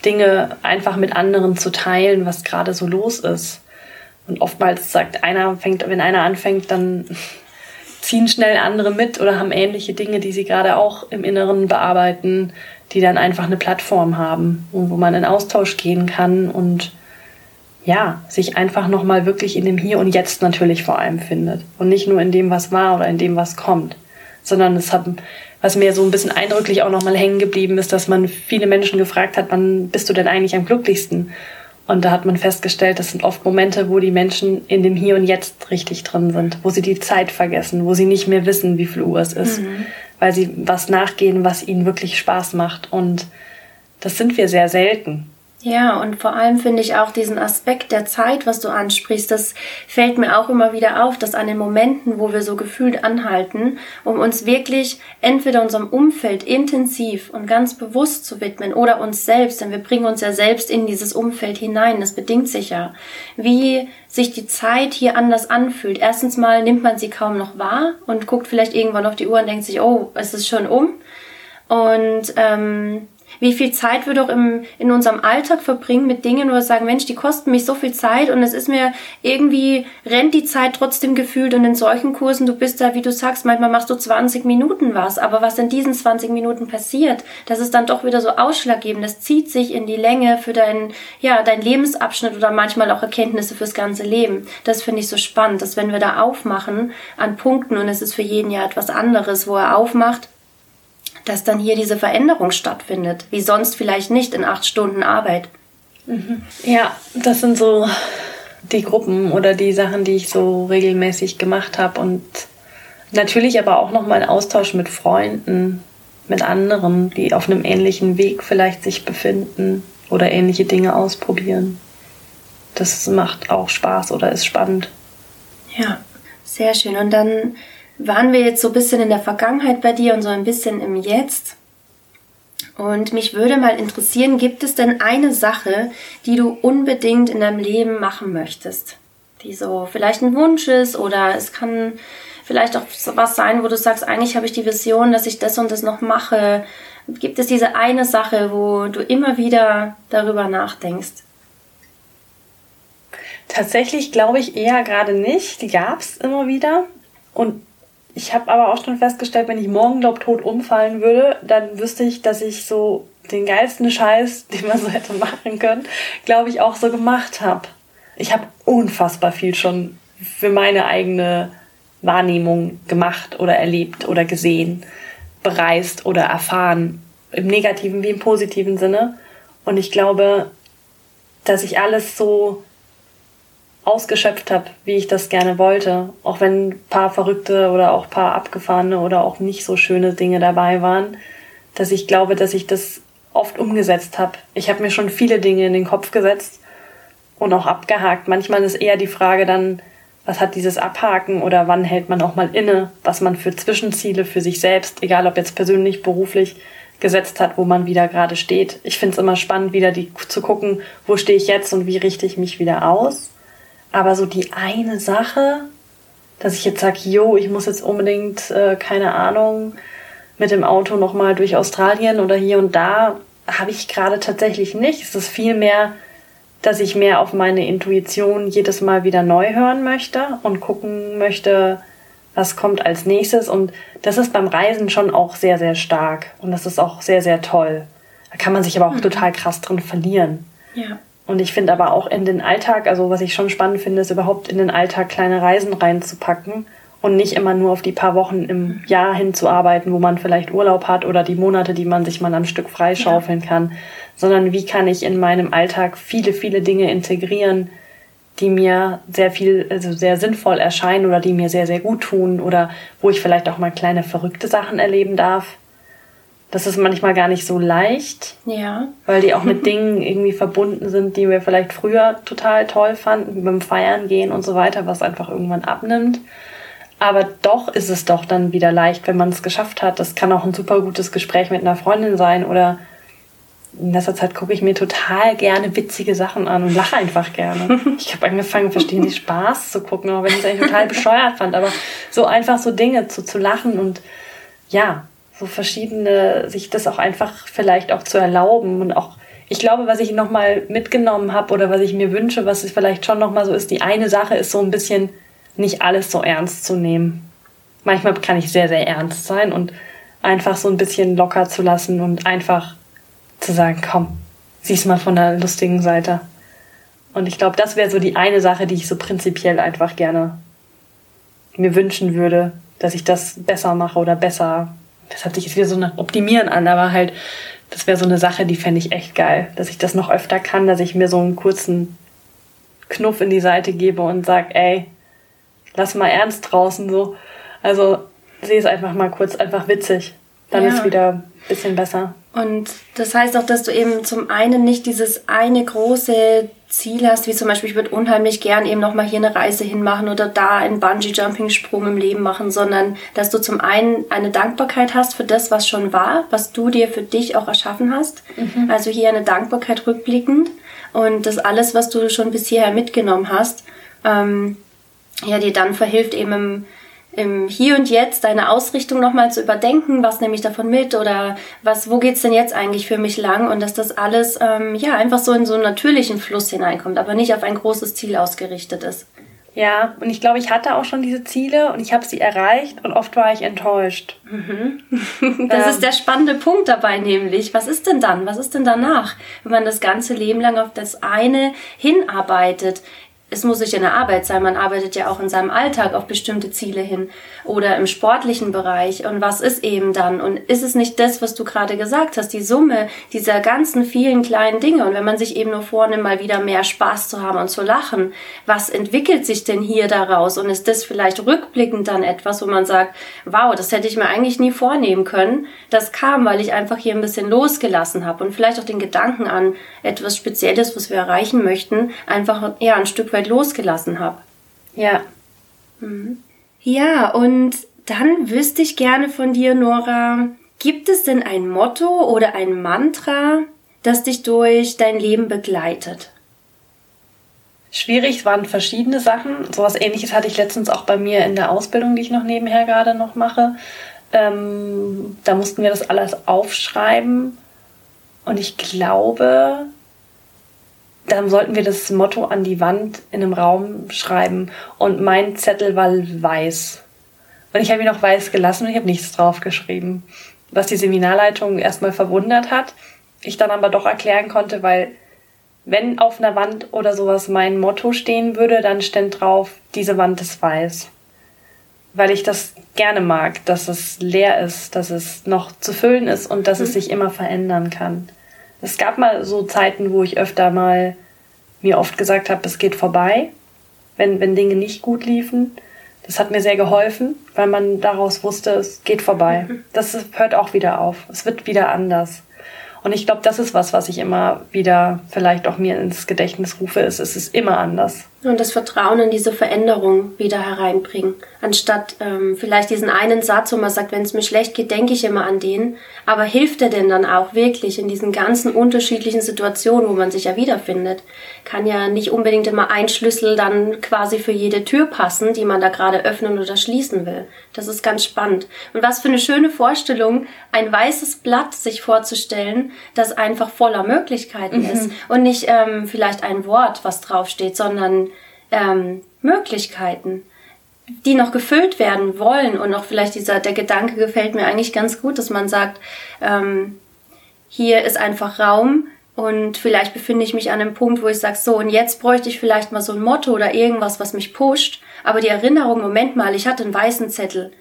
Dinge einfach mit anderen zu teilen, was gerade so los ist. Und oftmals sagt einer, fängt, wenn einer anfängt, dann [LAUGHS] ziehen schnell andere mit oder haben ähnliche Dinge, die sie gerade auch im Inneren bearbeiten die dann einfach eine Plattform haben, wo man in Austausch gehen kann und ja, sich einfach nochmal wirklich in dem Hier und Jetzt natürlich vor allem findet. Und nicht nur in dem, was war oder in dem, was kommt. Sondern es hat, was mir so ein bisschen eindrücklich auch nochmal hängen geblieben ist, dass man viele Menschen gefragt hat, wann bist du denn eigentlich am glücklichsten? Und da hat man festgestellt, das sind oft Momente, wo die Menschen in dem Hier und Jetzt richtig drin sind, wo sie die Zeit vergessen, wo sie nicht mehr wissen, wie viel Uhr es ist, mhm. Weil sie was nachgehen, was ihnen wirklich Spaß macht. Und das sind wir sehr selten. Ja, und vor allem finde ich auch diesen Aspekt der Zeit, was du ansprichst, das fällt mir auch immer wieder auf, dass an den Momenten, wo wir so gefühlt anhalten, um uns wirklich entweder unserem Umfeld intensiv und ganz bewusst zu widmen oder uns selbst, denn wir bringen uns ja selbst in dieses Umfeld hinein, das bedingt sich ja, wie sich die Zeit hier anders anfühlt. Erstens mal nimmt man sie kaum noch wahr und guckt vielleicht irgendwann auf die Uhr und denkt sich, oh, es ist schon um. Und ähm, wie viel Zeit wir doch im, in unserem Alltag verbringen mit Dingen, wo wir sagen, Mensch, die kosten mich so viel Zeit und es ist mir irgendwie, rennt die Zeit trotzdem gefühlt und in solchen Kursen, du bist da, wie du sagst, manchmal machst du 20 Minuten was, aber was in diesen 20 Minuten passiert, das ist dann doch wieder so ausschlaggebend, das zieht sich in die Länge für deinen, ja, dein Lebensabschnitt oder manchmal auch Erkenntnisse fürs ganze Leben. Das finde ich so spannend, dass wenn wir da aufmachen an Punkten und es ist für jeden ja etwas anderes, wo er aufmacht, dass dann hier diese Veränderung stattfindet, wie sonst vielleicht nicht in acht Stunden Arbeit. Mhm. Ja, das sind so die Gruppen oder die Sachen, die ich so regelmäßig gemacht habe und natürlich aber auch noch mal ein Austausch mit Freunden, mit anderen, die auf einem ähnlichen Weg vielleicht sich befinden oder ähnliche Dinge ausprobieren. das macht auch Spaß oder ist spannend. Ja, sehr schön. Und dann waren wir jetzt so ein bisschen in der Vergangenheit bei dir und so ein bisschen im Jetzt. Und mich würde mal interessieren, gibt es denn eine Sache, die du unbedingt in deinem Leben machen möchtest? Die so vielleicht ein Wunsch ist oder es kann vielleicht auch was sein, wo du sagst, eigentlich habe ich die Vision, dass ich das und das noch mache. Gibt es diese eine Sache, wo du immer wieder darüber nachdenkst? Tatsächlich glaube ich eher gerade nicht. Die gab es immer wieder. Und ich habe aber auch schon festgestellt, wenn ich morgen, glaub, tot umfallen würde, dann wüsste ich, dass ich so den geilsten Scheiß, [LAUGHS] den man so hätte machen können, glaube ich, auch so gemacht habe. Ich habe unfassbar viel schon für meine eigene Wahrnehmung gemacht oder erlebt oder gesehen, bereist oder erfahren, im negativen wie im positiven Sinne. Und ich glaube, dass ich alles so ausgeschöpft habe, wie ich das gerne wollte. Auch wenn ein paar verrückte oder auch ein paar abgefahrene oder auch nicht so schöne Dinge dabei waren, dass ich glaube, dass ich das oft umgesetzt habe. Ich habe mir schon viele Dinge in den Kopf gesetzt und auch abgehakt. Manchmal ist eher die Frage dann, was hat dieses Abhaken oder wann hält man auch mal inne, was man für Zwischenziele für sich selbst, egal ob jetzt persönlich, beruflich, gesetzt hat, wo man wieder gerade steht. Ich finde es immer spannend, wieder die, zu gucken, wo stehe ich jetzt und wie richte ich mich wieder aus. Aber so die eine Sache, dass ich jetzt sage, jo, ich muss jetzt unbedingt, äh, keine Ahnung, mit dem Auto nochmal durch Australien oder hier und da, habe ich gerade tatsächlich nicht. Es ist vielmehr, dass ich mehr auf meine Intuition jedes Mal wieder neu hören möchte und gucken möchte, was kommt als nächstes. Und das ist beim Reisen schon auch sehr, sehr stark. Und das ist auch sehr, sehr toll. Da kann man sich aber auch mhm. total krass drin verlieren. Ja. Und ich finde aber auch in den Alltag, also was ich schon spannend finde, ist überhaupt in den Alltag kleine Reisen reinzupacken und nicht immer nur auf die paar Wochen im Jahr hinzuarbeiten, wo man vielleicht Urlaub hat oder die Monate, die man sich mal am Stück freischaufeln ja. kann, sondern wie kann ich in meinem Alltag viele, viele Dinge integrieren, die mir sehr viel, also sehr sinnvoll erscheinen oder die mir sehr, sehr gut tun oder wo ich vielleicht auch mal kleine verrückte Sachen erleben darf das ist manchmal gar nicht so leicht. Ja. Weil die auch mit [LAUGHS] Dingen irgendwie verbunden sind, die wir vielleicht früher total toll fanden, beim Feiern gehen und so weiter, was einfach irgendwann abnimmt. Aber doch ist es doch dann wieder leicht, wenn man es geschafft hat. Das kann auch ein super gutes Gespräch mit einer Freundin sein oder in letzter Zeit gucke ich mir total gerne witzige Sachen an und lache einfach gerne. [LAUGHS] Ich habe angefangen, verstehen die Spaß zu gucken, auch wenn ich es eigentlich total bescheuert fand. Aber so einfach so Dinge zu, zu lachen und ja, so verschiedene, sich das auch einfach vielleicht auch zu erlauben und auch ich glaube, was ich nochmal mitgenommen habe oder was ich mir wünsche, was es vielleicht schon nochmal so ist, die eine Sache ist so ein bisschen nicht alles so ernst zu nehmen. Manchmal kann ich sehr, sehr ernst sein und einfach so ein bisschen locker zu lassen und einfach zu sagen, komm, sieh's mal von der lustigen Seite. Und ich glaube, das wäre so die eine Sache, die ich so prinzipiell einfach gerne mir wünschen würde, dass ich das besser mache oder besser das hat sich jetzt wieder so nach Optimieren an, aber halt, das wäre so eine Sache, die fände ich echt geil, dass ich das noch öfter kann, dass ich mir so einen kurzen Knuff in die Seite gebe und sag, ey, lass mal ernst draußen so. Also sehe es einfach mal kurz, einfach witzig. Dann ja. ist wieder ein bisschen besser. Und das heißt auch, dass du eben zum einen nicht dieses eine große Ziel hast, wie zum Beispiel, ich würde unheimlich gern eben nochmal hier eine Reise hinmachen oder da einen Bungee-Jumping-Sprung im Leben machen, sondern dass du zum einen eine Dankbarkeit hast für das, was schon war, was du dir für dich auch erschaffen hast. Mhm. Also hier eine Dankbarkeit rückblickend und das alles, was du schon bis hierher mitgenommen hast, ähm, ja, dir dann verhilft eben im im Hier und Jetzt deine Ausrichtung nochmal zu überdenken, was nehme ich davon mit oder was, wo geht's denn jetzt eigentlich für mich lang und dass das alles ähm, ja einfach so in so einen natürlichen Fluss hineinkommt, aber nicht auf ein großes Ziel ausgerichtet ist. Ja, und ich glaube, ich hatte auch schon diese Ziele und ich habe sie erreicht und oft war ich enttäuscht. Mhm. [LAUGHS] Das ähm. ist der spannende Punkt dabei nämlich. Was ist denn dann? Was ist denn danach, wenn man das ganze Leben lang auf das eine hinarbeitet? Es muss nicht in der Arbeit sein, man arbeitet ja auch in seinem Alltag auf bestimmte Ziele hin oder im sportlichen Bereich. Und was ist eben dann? Und ist es nicht das, was du gerade gesagt hast, die Summe dieser ganzen vielen kleinen Dinge? Und wenn man sich eben nur vornimmt, mal wieder mehr Spaß zu haben und zu lachen, was entwickelt sich denn hier daraus? Und ist das vielleicht rückblickend dann etwas, wo man sagt, wow, das hätte ich mir eigentlich nie vornehmen können. Das kam, weil ich einfach hier ein bisschen losgelassen habe und vielleicht auch den Gedanken an etwas Spezielles, was wir erreichen möchten, einfach ja ein Stück weit losgelassen habe. Ja. Mhm. Ja, und dann wüsste ich gerne von dir, Nora, gibt es denn ein Motto oder ein Mantra, das dich durch dein Leben begleitet? Schwierig waren verschiedene Sachen. Sowas ähnliches hatte ich letztens auch bei mir in der Ausbildung, die ich noch nebenher gerade noch mache. Ähm, da mussten wir das alles aufschreiben. Und ich glaube, dann sollten wir das Motto an die Wand in einem Raum schreiben. Und mein Zettel war weiß. Und ich habe ihn auch weiß gelassen und ich habe nichts drauf geschrieben. Was die Seminarleitung erstmal verwundert hat. Ich dann aber doch erklären konnte, weil wenn auf einer Wand oder sowas mein Motto stehen würde, dann stand drauf, diese Wand ist weiß. Weil ich das gerne mag, dass es leer ist, dass es noch zu füllen ist und dass mhm. es sich immer verändern kann. Es gab mal so Zeiten, wo ich öfter mal mir oft gesagt habe, es geht vorbei, wenn, wenn Dinge nicht gut liefen. Das hat mir sehr geholfen, weil man daraus wusste, es geht vorbei. [LAUGHS] Das hört auch wieder auf. Es wird wieder anders. Und ich glaube, das ist was, was ich immer wieder vielleicht auch mir ins Gedächtnis rufe, ist, es ist immer anders. Und das Vertrauen in diese Veränderung wieder hereinbringen. Anstatt ähm, vielleicht diesen einen Satz, wo man sagt, wenn es mir schlecht geht, denke ich immer an den. Aber hilft er denn dann auch wirklich in diesen ganzen unterschiedlichen Situationen, wo man sich ja wiederfindet? Kann ja nicht unbedingt immer ein Schlüssel dann quasi für jede Tür passen, die man da gerade öffnen oder schließen will. Das ist ganz spannend. Und was für eine schöne Vorstellung, ein weißes Blatt sich vorzustellen, das einfach voller Möglichkeiten mhm. ist. Und nicht ähm, vielleicht ein Wort, was draufsteht, sondern ähm, Möglichkeiten, die noch gefüllt werden wollen und auch vielleicht dieser, der Gedanke gefällt mir eigentlich ganz gut, dass man sagt, ähm, hier ist einfach Raum und vielleicht befinde ich mich an einem Punkt, wo ich sage, so und jetzt bräuchte ich vielleicht mal so ein Motto oder irgendwas, was mich pusht, aber die Erinnerung, Moment mal, ich hatte einen weißen Zettel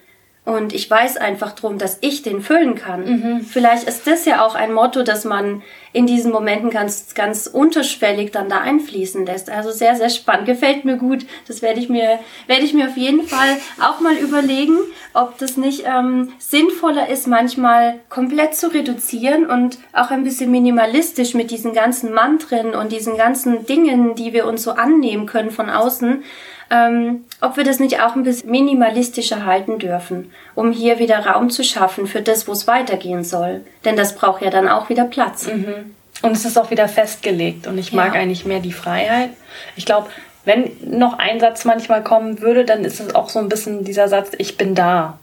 und ich weiß einfach drum, dass ich den füllen kann. Mhm. Vielleicht ist das ja auch ein Motto, dass man in diesen Momenten ganz, ganz unterschwellig dann da einfließen lässt. Also sehr, sehr spannend. Gefällt mir gut. Das werde ich mir, werde ich mir auf jeden Fall auch mal überlegen, ob das nicht ähm, sinnvoller ist, manchmal komplett zu reduzieren und auch ein bisschen minimalistisch mit diesen ganzen Mantren und diesen ganzen Dingen, die wir uns so annehmen können von außen, ähm, ob wir das nicht auch ein bisschen minimalistischer halten dürfen, um hier wieder Raum zu schaffen für das, wo es weitergehen soll. Denn das braucht ja dann auch wieder Platz. Mhm. Und es ist auch wieder festgelegt und ich mag ja. eigentlich mehr die Freiheit. Ich glaube, wenn noch ein Satz manchmal kommen würde, dann ist es auch so ein bisschen dieser Satz, ich bin da.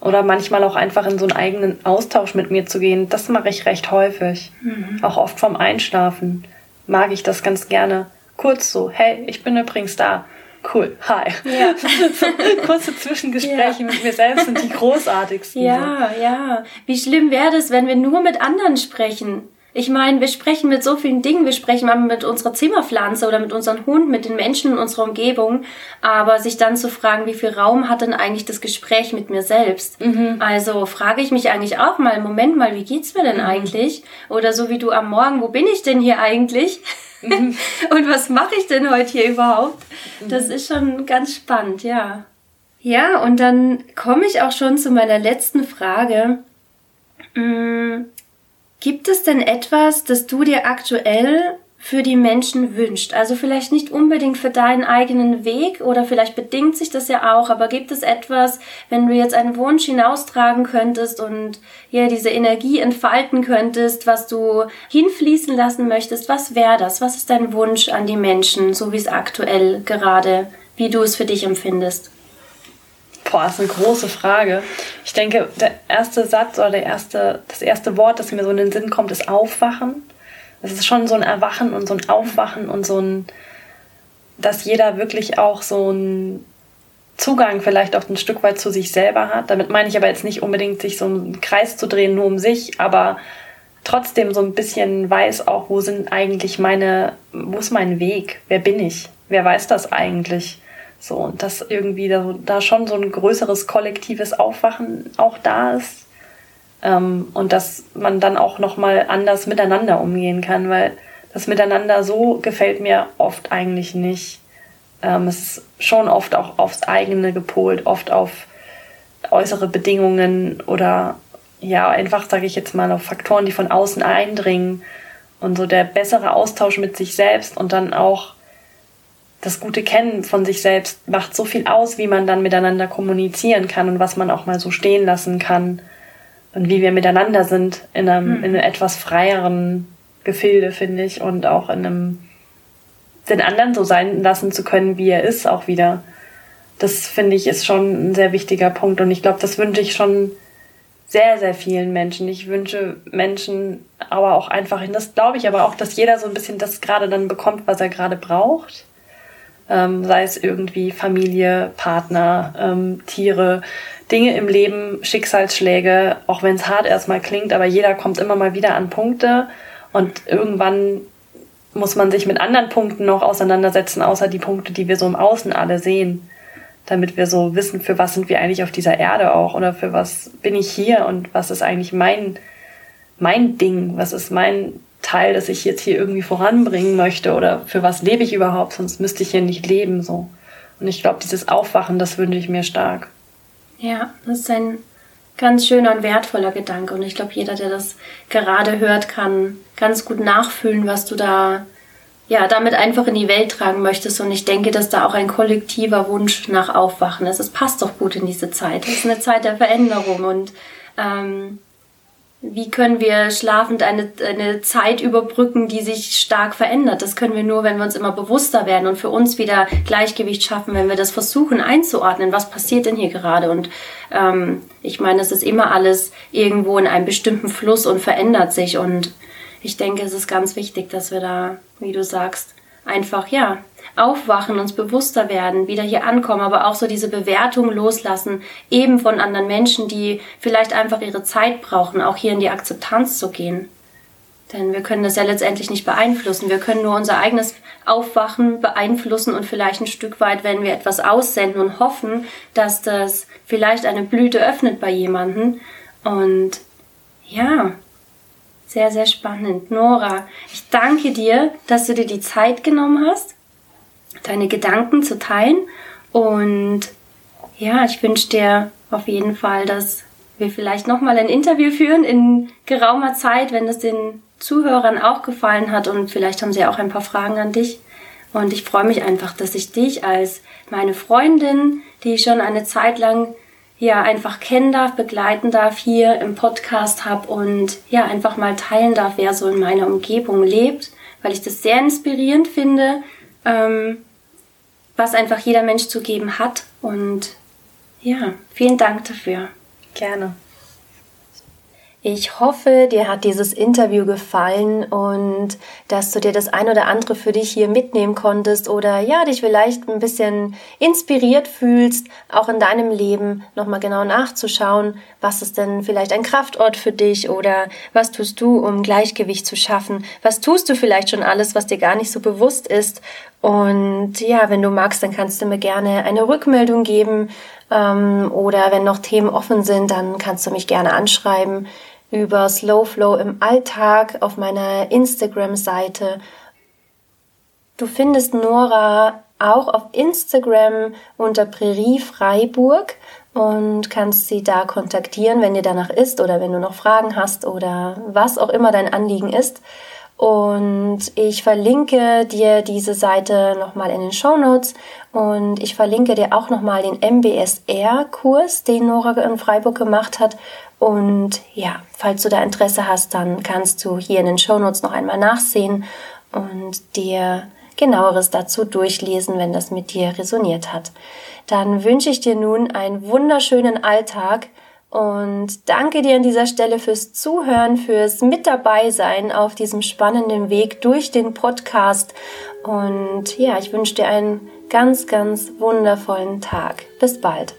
Oder manchmal auch einfach in so einen eigenen Austausch mit mir zu gehen. Das mache ich recht häufig. Mhm. Auch oft vom Einschlafen mag ich das ganz gerne. Kurz so, hey, ich bin übrigens da cool, hi. Ja. so, [LAUGHS] kurze Zwischengespräche ja. mit mir selbst sind die großartigsten. Ja, so. ja. Wie schlimm wäre das, wenn wir nur mit anderen sprechen? Ich meine, wir sprechen mit so vielen Dingen. Wir sprechen mal mit unserer Zimmerpflanze oder mit unserem Hund, mit den Menschen in unserer Umgebung. Aber sich dann zu fragen, wie viel Raum hat denn eigentlich das Gespräch mit mir selbst? Mhm. Also frage ich mich eigentlich auch mal, Moment mal, wie geht's mir denn mhm. eigentlich? Oder so wie du am Morgen, wo bin ich denn hier eigentlich? [LAUGHS] und was mache ich denn heute hier überhaupt? Das ist schon ganz spannend, ja. Ja, und dann komme ich auch schon zu meiner letzten Frage. Hm, gibt es denn etwas, das du dir aktuell für die Menschen wünscht. Also vielleicht nicht unbedingt für deinen eigenen Weg oder vielleicht bedingt sich das ja auch, aber gibt es etwas, wenn du jetzt einen Wunsch hinaustragen könntest und ja diese Energie entfalten könntest, was du hinfließen lassen möchtest, was wäre das? Was ist dein Wunsch an die Menschen, so wie es aktuell gerade, wie du es für dich empfindest? Boah, das ist eine große Frage. Ich denke, der erste Satz oder der erste, das erste Wort, das mir so in den Sinn kommt, ist Aufwachen es ist schon so ein Erwachen und so ein Aufwachen und so ein, dass jeder wirklich auch so ein Zugang vielleicht auch ein Stück weit zu sich selber hat. Damit meine ich aber jetzt nicht unbedingt, sich so einen Kreis zu drehen, nur um sich, aber trotzdem so ein bisschen weiß auch, wo sind eigentlich meine, wo ist mein Weg? Wer bin ich? wer weiß das eigentlich? So, und dass irgendwie da, da schon so ein größeres kollektives Aufwachen auch da ist. Ähm, und dass man dann auch nochmal anders miteinander umgehen kann, weil das Miteinander so gefällt mir oft eigentlich nicht. Ähm, es ist schon oft auch aufs eigene gepolt, oft auf äußere Bedingungen oder ja, einfach, sage ich jetzt mal, auf Faktoren, die von außen eindringen. Und so der bessere Austausch mit sich selbst und dann auch das gute Kennen von sich selbst macht so viel aus, wie man dann miteinander kommunizieren kann und was man auch mal so stehen lassen kann und wie wir miteinander sind in einem, mhm. in einem etwas freieren Gefilde, finde ich, und auch in einem den anderen so sein lassen zu können, wie er ist, auch wieder. Das finde ich ist schon ein sehr wichtiger Punkt und ich glaube, das wünsche ich schon sehr, sehr vielen Menschen. Ich wünsche Menschen aber auch einfach, das glaube ich aber auch, dass jeder so ein bisschen das gerade dann bekommt, was er gerade braucht. Ähm, sei es irgendwie Familie, Partner, ähm, Tiere, Dinge im Leben, Schicksalsschläge, auch wenn es hart erstmal klingt, aber jeder kommt immer mal wieder an Punkte und irgendwann muss man sich mit anderen Punkten noch auseinandersetzen, außer die Punkte, die wir so im Außen alle sehen, damit wir so wissen, für was sind wir eigentlich auf dieser Erde auch oder für was bin ich hier und was ist eigentlich mein, mein Ding, was ist mein Teil, das ich jetzt hier irgendwie voranbringen möchte oder für was lebe ich überhaupt, sonst müsste ich hier nicht leben so. Und ich glaube, dieses Aufwachen, das wünsche ich mir stark. Ja, das ist ein ganz schöner und wertvoller Gedanke. Und ich glaube, jeder, der das gerade hört, kann ganz gut nachfühlen, was du da ja damit einfach in die Welt tragen möchtest. Und ich denke, dass da auch ein kollektiver Wunsch nach Aufwachen ist. Es passt doch gut in diese Zeit. Es ist eine Zeit der Veränderung und ähm, wie können wir schlafend eine, eine Zeit überbrücken, die sich stark verändert? Das können wir nur, wenn wir uns immer bewusster werden und für uns wieder Gleichgewicht schaffen, wenn wir das versuchen einzuordnen, was passiert denn hier gerade? Und ähm, ich meine, es ist immer alles irgendwo in einem bestimmten Fluss und verändert sich. Und ich denke, es ist ganz wichtig, dass wir da, wie du sagst, einfach, ja, aufwachen, uns bewusster werden, wieder hier ankommen, aber auch so diese Bewertung loslassen, eben von anderen Menschen, die vielleicht einfach ihre Zeit brauchen, auch hier in die Akzeptanz zu gehen. Denn wir können das ja letztendlich nicht beeinflussen. Wir können nur unser eigenes Aufwachen beeinflussen und vielleicht ein Stück weit, wenn wir etwas aussenden und hoffen, dass das vielleicht eine Blüte öffnet bei jemanden. Und ja, sehr, sehr spannend. Nora, ich danke dir, dass du dir die Zeit genommen hast deine Gedanken zu teilen. Und ja, ich wünsche dir auf jeden Fall, dass wir vielleicht nochmal ein Interview führen in geraumer Zeit, wenn es den Zuhörern auch gefallen hat und vielleicht haben sie auch ein paar Fragen an dich. Und ich freue mich einfach, dass ich dich als meine Freundin, die schon eine Zeit lang ja einfach kennen darf, begleiten darf, hier im Podcast habe und ja einfach mal teilen darf, wer so in meiner Umgebung lebt, weil ich das sehr inspirierend finde, ähm, was einfach jeder Mensch zu geben hat. Und ja, vielen Dank dafür. Gerne. Ich hoffe, dir hat dieses Interview gefallen und dass du dir das ein oder andere für dich hier mitnehmen konntest oder ja, dich vielleicht ein bisschen inspiriert fühlst, auch in deinem Leben nochmal genau nachzuschauen, was ist denn vielleicht ein Kraftort für dich oder was tust du, um Gleichgewicht zu schaffen? Was tust du vielleicht schon alles, was dir gar nicht so bewusst ist? Und ja, wenn du magst, dann kannst du mir gerne eine Rückmeldung geben ähm, oder wenn noch Themen offen sind, dann kannst du mich gerne anschreiben über Slow Flow im Alltag auf meiner Instagram-Seite. Du findest Nora auch auf Instagram unter Prärie Freiburg und kannst sie da kontaktieren, wenn dir danach ist oder wenn du noch Fragen hast oder was auch immer dein Anliegen ist. Und ich verlinke dir diese Seite nochmal in den Show Notes und ich verlinke dir auch nochmal den MBSR-Kurs, den Nora in Freiburg gemacht hat. Und ja, falls du da Interesse hast, dann kannst du hier in den Show Notes noch einmal nachsehen und dir genaueres dazu durchlesen, wenn das mit dir resoniert hat. Dann wünsche ich dir nun einen wunderschönen Alltag und danke dir an dieser Stelle fürs Zuhören, fürs Mit dabei sein auf diesem spannenden Weg durch den Podcast. Und ja, ich wünsche dir einen ganz, ganz wundervollen Tag. Bis bald.